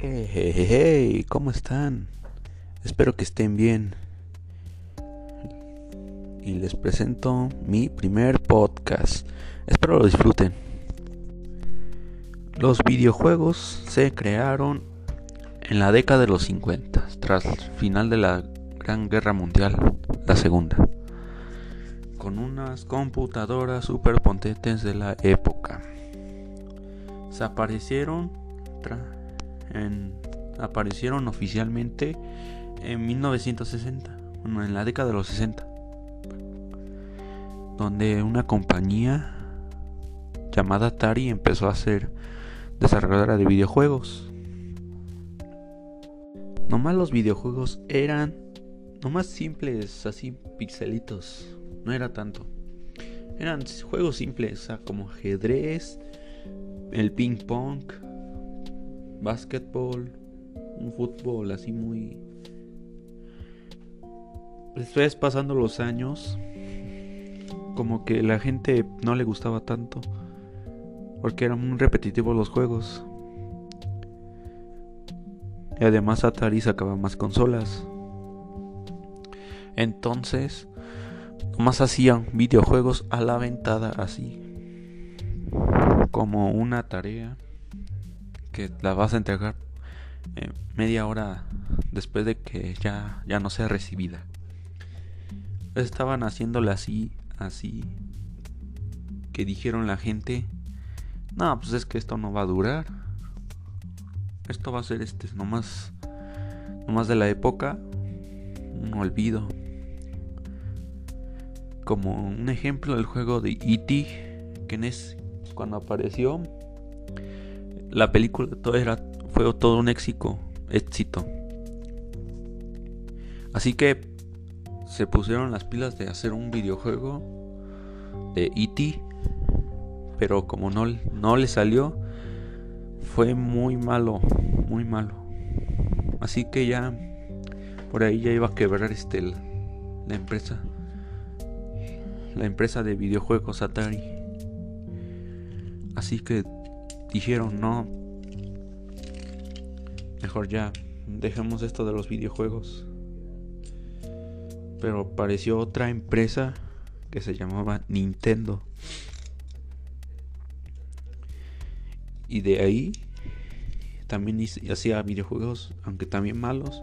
Hey, hey, hey, ¿cómo están? Espero que estén bien. Y les presento mi primer podcast. Espero lo disfruten. Los videojuegos se crearon en la década de los 50, tras el final de la Gran Guerra Mundial, la segunda, con unas computadoras super potentes de la época. Se aparecieron aparecieron oficialmente en 1960, bueno, en la década de los 60, donde una compañía llamada Atari empezó a ser desarrolladora de videojuegos. Nomás los videojuegos eran nomás simples, así pixelitos, no era tanto. Eran juegos simples, como ajedrez, el ping pong, básquetbol, un fútbol así muy... Después pasando los años, como que la gente no le gustaba tanto, porque eran muy repetitivos los juegos. Y además Atari sacaba más consolas. Entonces, nomás hacían videojuegos a la ventada así. Como una tarea que la vas a entregar eh, media hora después de que ya, ya no sea recibida. Estaban haciéndole así, así, que dijeron la gente, no, pues es que esto no va a durar. Esto va a ser este, nomás, nomás de la época, un olvido. Como un ejemplo del juego de E.T., que es cuando apareció, la película todo era, fue todo un éxito, éxito. Así que se pusieron las pilas de hacer un videojuego de E.T. Pero como no, no le salió, fue muy malo, muy malo. Así que ya por ahí ya iba a quebrar este la empresa. La empresa de videojuegos Atari. Así que dijeron, no, mejor ya, dejemos esto de los videojuegos. Pero apareció otra empresa que se llamaba Nintendo. Y de ahí también hacía videojuegos, aunque también malos.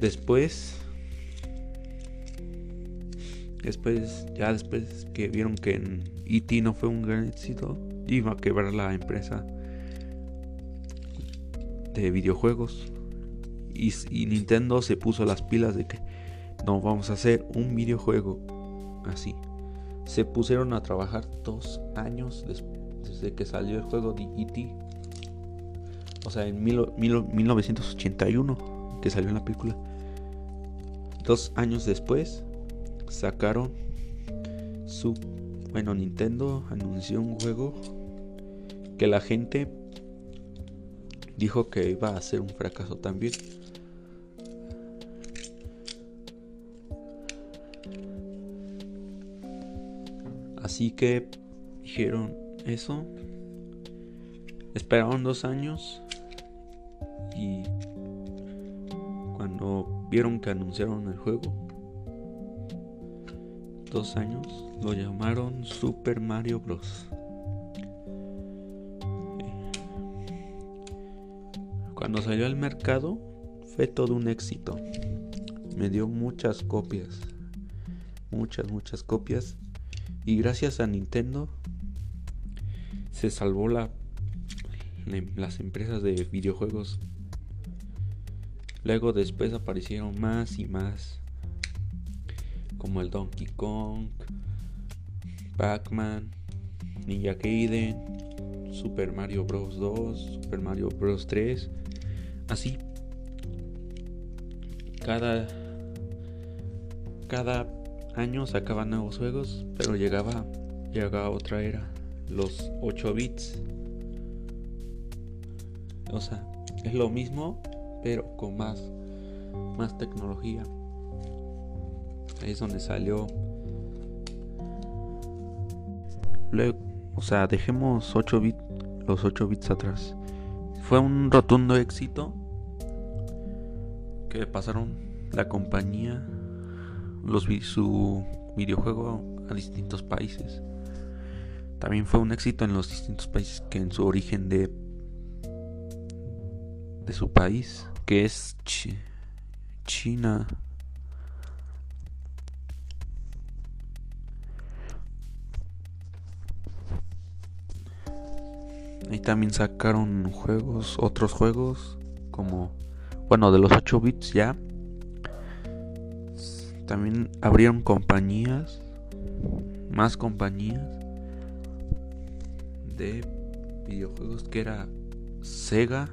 Después Después, ya después que vieron que en E.T. no fue un gran éxito, iba a quebrar la empresa de videojuegos. Y, Nintendo se puso las pilas de que no vamos a hacer un videojuego así. Se pusieron a trabajar dos años desde que salió el juego de E.T. O sea, en 1981 que salió en la película. Dos años después sacaron su... Bueno, Nintendo anunció un juego que la gente dijo que iba a ser un fracaso también. Así que dijeron eso. Esperaron dos años y cuando vieron que anunciaron el juego, dos años lo llamaron Super Mario Bros. Cuando salió al mercado fue todo un éxito. Me dio muchas copias. Muchas, muchas copias. Y gracias a Nintendo se salvó la, las empresas de videojuegos. Luego después aparecieron más y más como el Donkey Kong, Pac-Man, Ninja Gaiden, Super Mario Bros. 2, Super Mario Bros. 3, así. Cada, cada año sacaban nuevos juegos, pero llegaba, llegaba otra era, los 8 bits. O sea, es lo mismo, pero con más, más tecnología. Ahí es donde salió. Luego, o sea, dejemos 8 bits los 8 bits atrás. Fue un rotundo éxito que pasaron la compañía los su videojuego a distintos países. También fue un éxito en los distintos países que en su origen de de su país, que es China. También sacaron juegos, otros juegos, como, bueno, de los 8 bits ya. También abrieron compañías, más compañías de videojuegos que era Sega,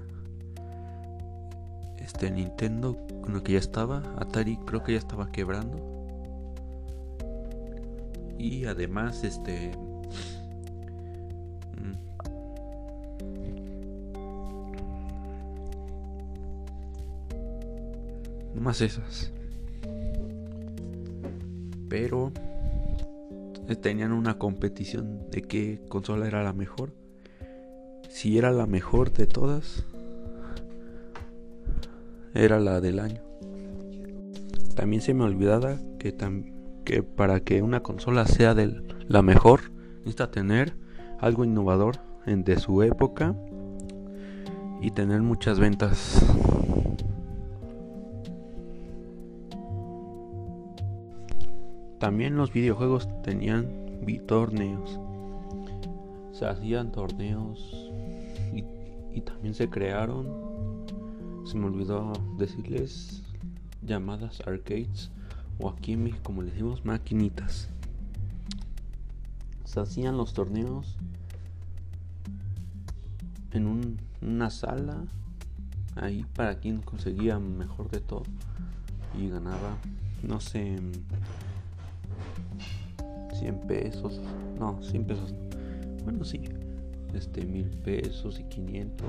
este Nintendo, lo que ya estaba, Atari creo que ya estaba quebrando. Y además, este más esas. Pero tenían una competición de qué consola era la mejor. Si era la mejor de todas, era la del año. También se me olvidaba que, que para que una consola sea la mejor, necesita tener algo innovador en de su época y tener muchas ventas También los videojuegos tenían torneos. Se hacían torneos y, también se crearon, se me olvidó decirles, llamadas arcades o aquí en México como les decimos maquinitas. Se hacían los torneos en una sala ahí para quien conseguía mejor de todo y ganaba no sé 100 pesos, no, 100 pesos, bueno, sí, este, mil pesos y 500,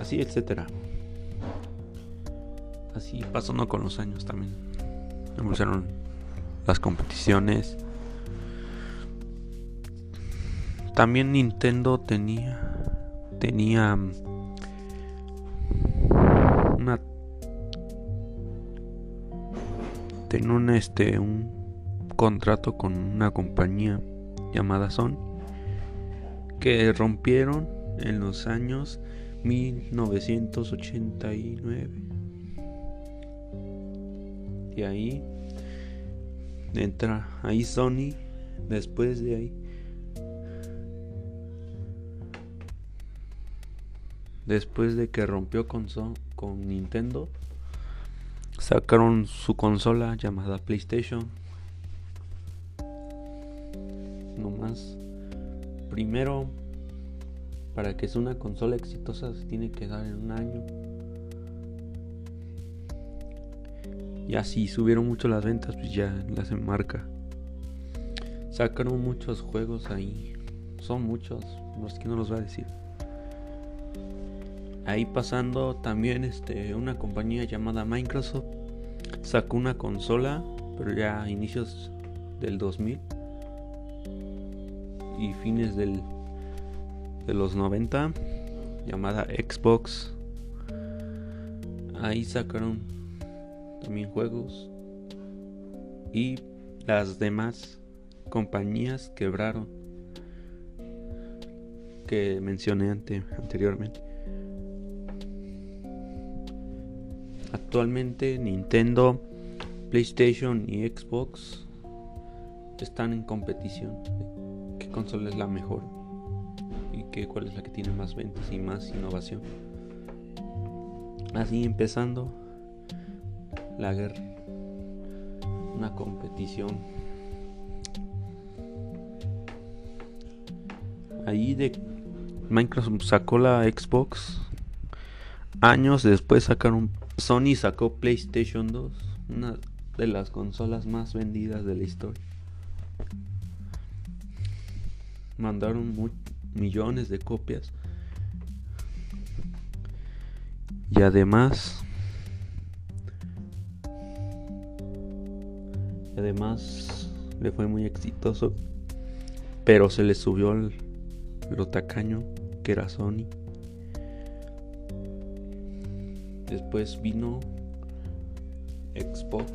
así, etcétera. Así pasando con los años también. Empezaron las competiciones. También Nintendo tenía tenía una tenía un este un contrato con una compañía llamada Son que rompieron en los años 1989 y ahí entra ahí Sony después de ahí después de que rompió con, con Nintendo sacaron su consola llamada PlayStation primero para que sea una consola exitosa se tiene que dar en un año. Y así subieron mucho las ventas pues ya las marca sacaron muchos juegos ahí. Son muchos los que no los voy a decir. Ahí pasando también este una compañía llamada Microsoft sacó una consola pero ya a inicios del 2000 y fines del, de los 90 llamada Xbox. Ahí sacaron también juegos y las demás compañías quebraron que mencioné anteriormente. Actualmente Nintendo, PlayStation y Xbox están en competición consola es la mejor y que, cuál es la que tiene más ventas y más innovación. Así empezando la guerra, una competición. Ahí de Microsoft sacó la Xbox. Años después sacaron Sony sacó PlayStation 2, una de las consolas más vendidas de la historia mandaron millones de copias. Y además, además le fue muy exitoso, pero se le subió lo tacaño que era Sony. Después vino Xbox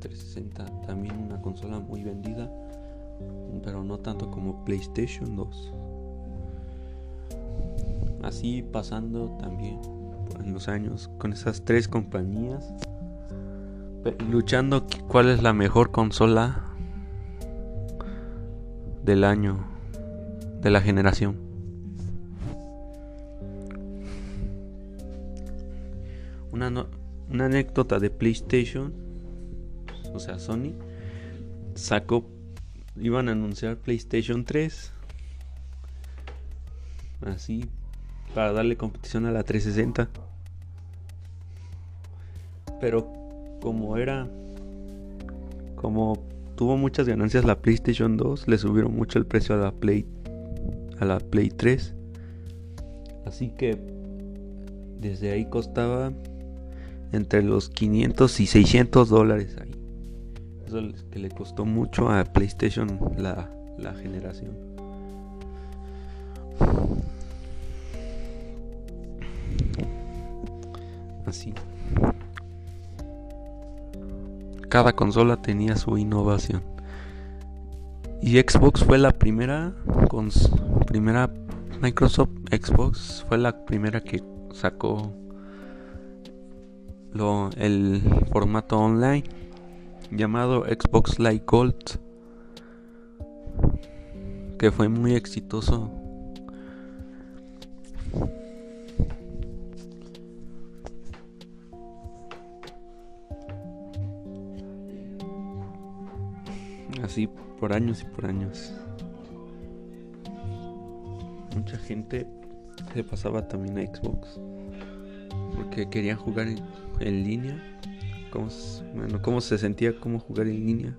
360, también una consola muy vendida, pero no tanto como PlayStation 2. Así pasando también en los años con esas tres compañías, luchando cuál es la mejor consola del año, de la generación. Una, una anécdota de PlayStation, o sea, Sony, sacó, iban a anunciar PlayStation 3. Así, para darle competición a la 360. Pero como era, como tuvo muchas ganancias la PlayStation 2, le subieron mucho el precio a la Play, a la Play 3. Así que desde ahí costaba entre los 500 y 600 dólares ahí. Que le costó mucho a PlayStation la, la generación. Así. Cada consola tenía su innovación. Y Xbox fue la primera con primera Microsoft Xbox fue la primera que sacó el formato online llamado Xbox Live Gold que fue muy exitoso así por años y por años mucha gente se pasaba también a Xbox porque querían jugar en, línea. Bueno, cómo se sentía cómo jugar en línea.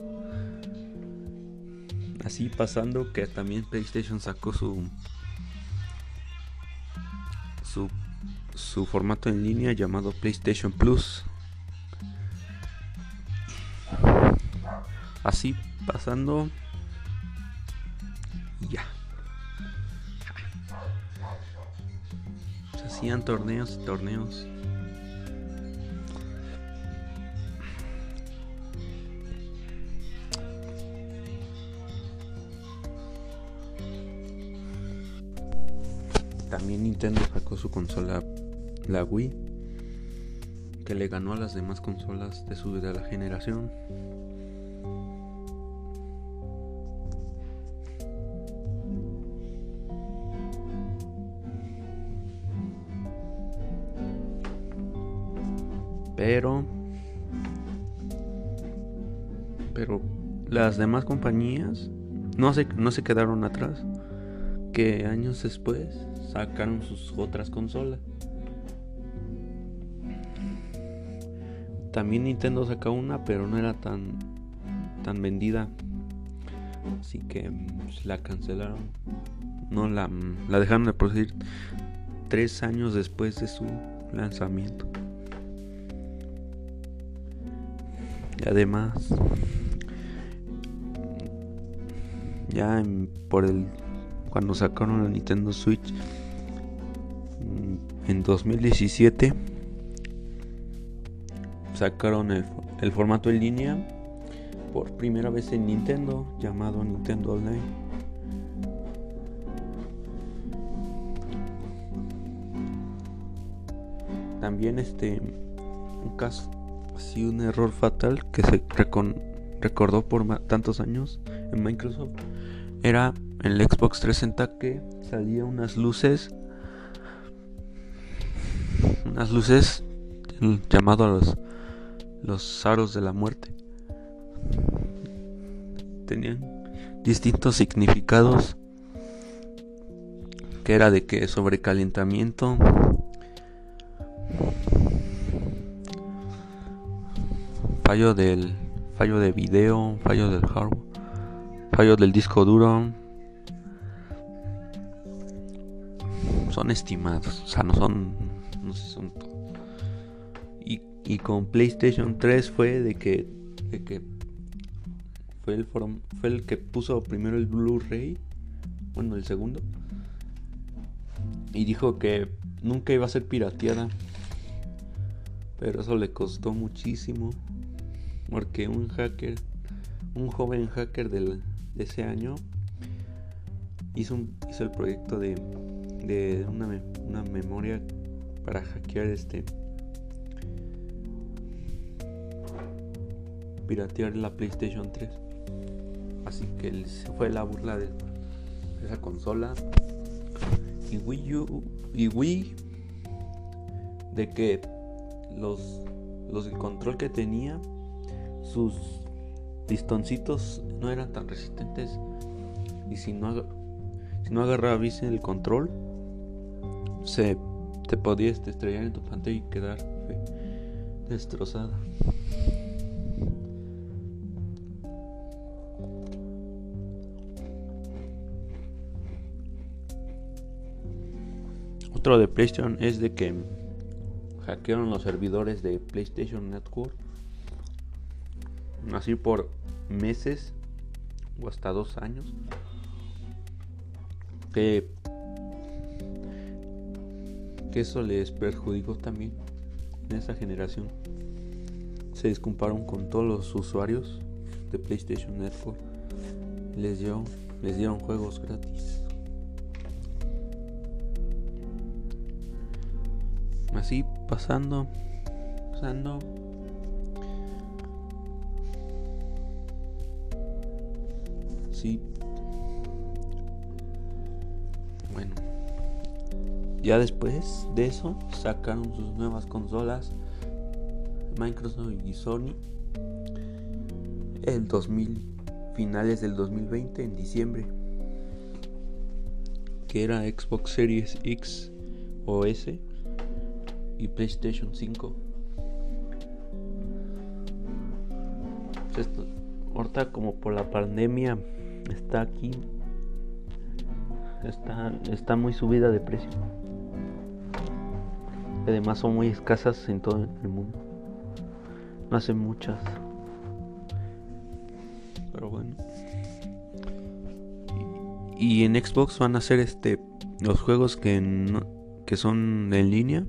Así pasando que también PlayStation sacó su su, su formato en línea llamado PlayStation Plus. Así pasando ya. hacían torneos y torneos. También Nintendo sacó su consola, la Wii, que le ganó a las demás consolas de su de la generación. Pero. Pero las demás compañías no se, no se quedaron atrás. Que años después sacaron sus otras consolas. También Nintendo sacó una, pero no era tan, tan vendida. Así que pues, la cancelaron. No la, la dejaron de producir tres años después de su lanzamiento. Y además, ya por el cuando sacaron la Nintendo Switch en 2017 sacaron el, formato en línea por primera vez en Nintendo llamado Nintendo Online. También este un caso así un error fatal que se recordó por tantos años en Microsoft era en el Xbox 360 que salía unas luces unas luces llamado los los aros de la muerte tenían distintos significados que era de que sobrecalentamiento fallo del fallo de video, fallo del hardware, fallo del disco duro. Son estimados, o sea, no son no sé, son y, y con PlayStation 3 fue de que, de que fue el fue el que puso primero el Blu-ray bueno, el segundo, y dijo que nunca iba a ser pirateada. Pero eso le costó muchísimo. Porque un hacker, un joven hacker de ese año, hizo, hizo el proyecto de, de una, una memoria para hackear este piratear la PlayStation 3. Así que fue la burla de esa consola. Y Wii U y Wii de que los los el control que tenía sus listoncitos no eran tan resistentes y si no si no agarraba bien el control se te podías estrellar en tu pantalla y quedar destrozada. Otro de PlayStation es de que hackearon los servidores de PlayStation Network. Así por meses o hasta dos años. Que, eso les perjudicó también en esa generación. Se desculparon con todos los usuarios de PlayStation Network. Les, dio, les dieron juegos gratis. así pasando, pasando. Sí. Bueno. Ya después de eso sacaron sus nuevas consolas Microsoft y Sony en 2000 finales del 2020 en diciembre que era Xbox Series X o S y PlayStation 5. Esto, ahorita como por la pandemia está aquí, está, está muy subida de precio. Además son muy escasas en todo el mundo. No hacen muchas. Pero bueno. Y, en Xbox van a hacer este los juegos que, que son en línea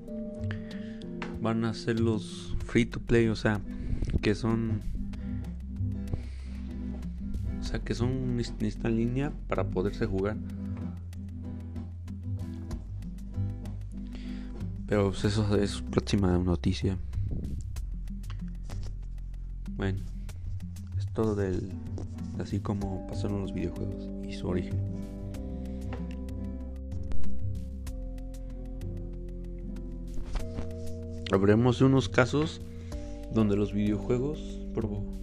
van a ser los free to play, o sea, que son o sea, que son esta línea para poderse jugar. Pero pues, eso es próxima noticia. Bueno, es todo del así como pasaron los videojuegos y su origen. Habremos de unos casos donde los videojuegos,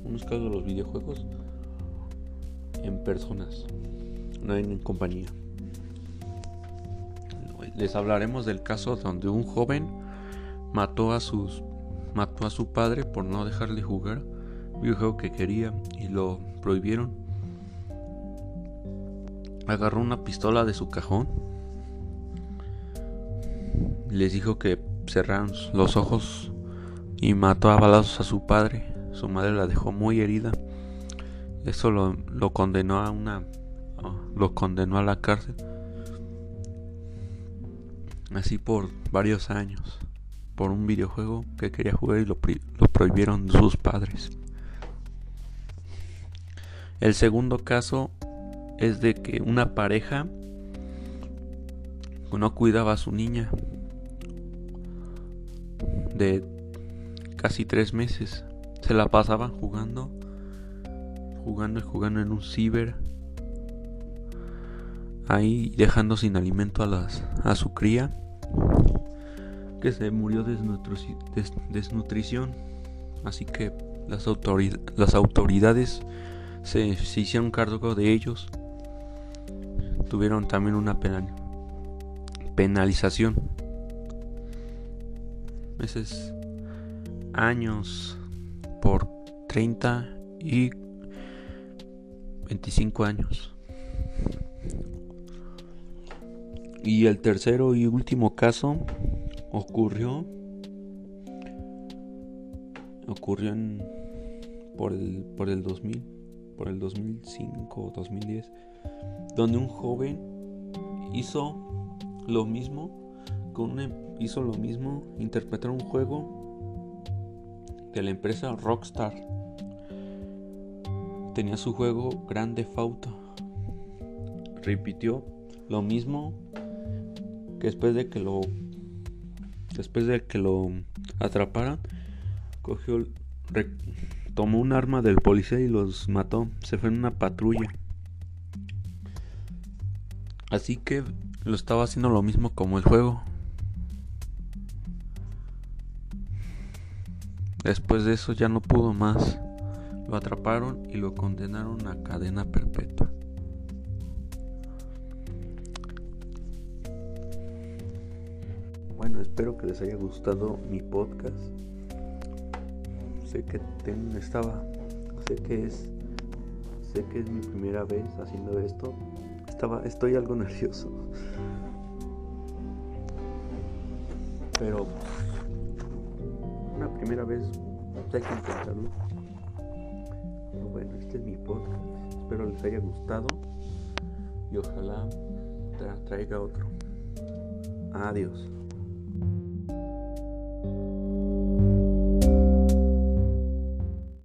unos casos de los videojuegos en personas, no en compañía. Les hablaremos del caso donde un joven mató a sus mató a su padre por no dejarle jugar videojuego que quería y lo prohibieron. Agarró una pistola de su cajón. Les dijo que cerraron los ojos y mató a balazos a su padre. Su madre la dejó muy herida. Eso lo, condenó a una lo condenó a la cárcel. Así por varios años. Por un videojuego que quería jugar y lo, prohibieron sus padres. El segundo caso es de que una pareja no cuidaba a su niña de casi tres meses. Se la pasaban jugando, jugando y jugando en un ciber. Ahí dejando sin alimento a su cría, que se murió de desnutrición. Así que las, autoridades se, se, hicieron cargo de ellos. Tuvieron también una penalización meses, años por 30 y 25 años. Y el tercero y último caso ocurrió ocurrió en por el por el 2000, por el 2005 o 2010, donde un joven hizo lo mismo con hizo lo mismo interpretar un juego de la empresa Rockstar. Tenía su juego Grande Fauto. Repitió lo mismo después de que lo después de que lo atraparan, cogió tomó un arma del policía y los mató. Se fue en una patrulla. Así que lo estaba haciendo lo mismo como el juego. Después de eso ya no pudo más. Lo atraparon y lo condenaron a cadena perpetua. Bueno, espero que les haya gustado mi podcast. Sé que estaba, sé que es, sé que es mi primera vez haciendo esto. Estaba, estoy algo nervioso. Pero una primera vez hay que intentarlo. Bueno, este es mi podcast. Espero les haya gustado y ojalá traiga otro. Adiós.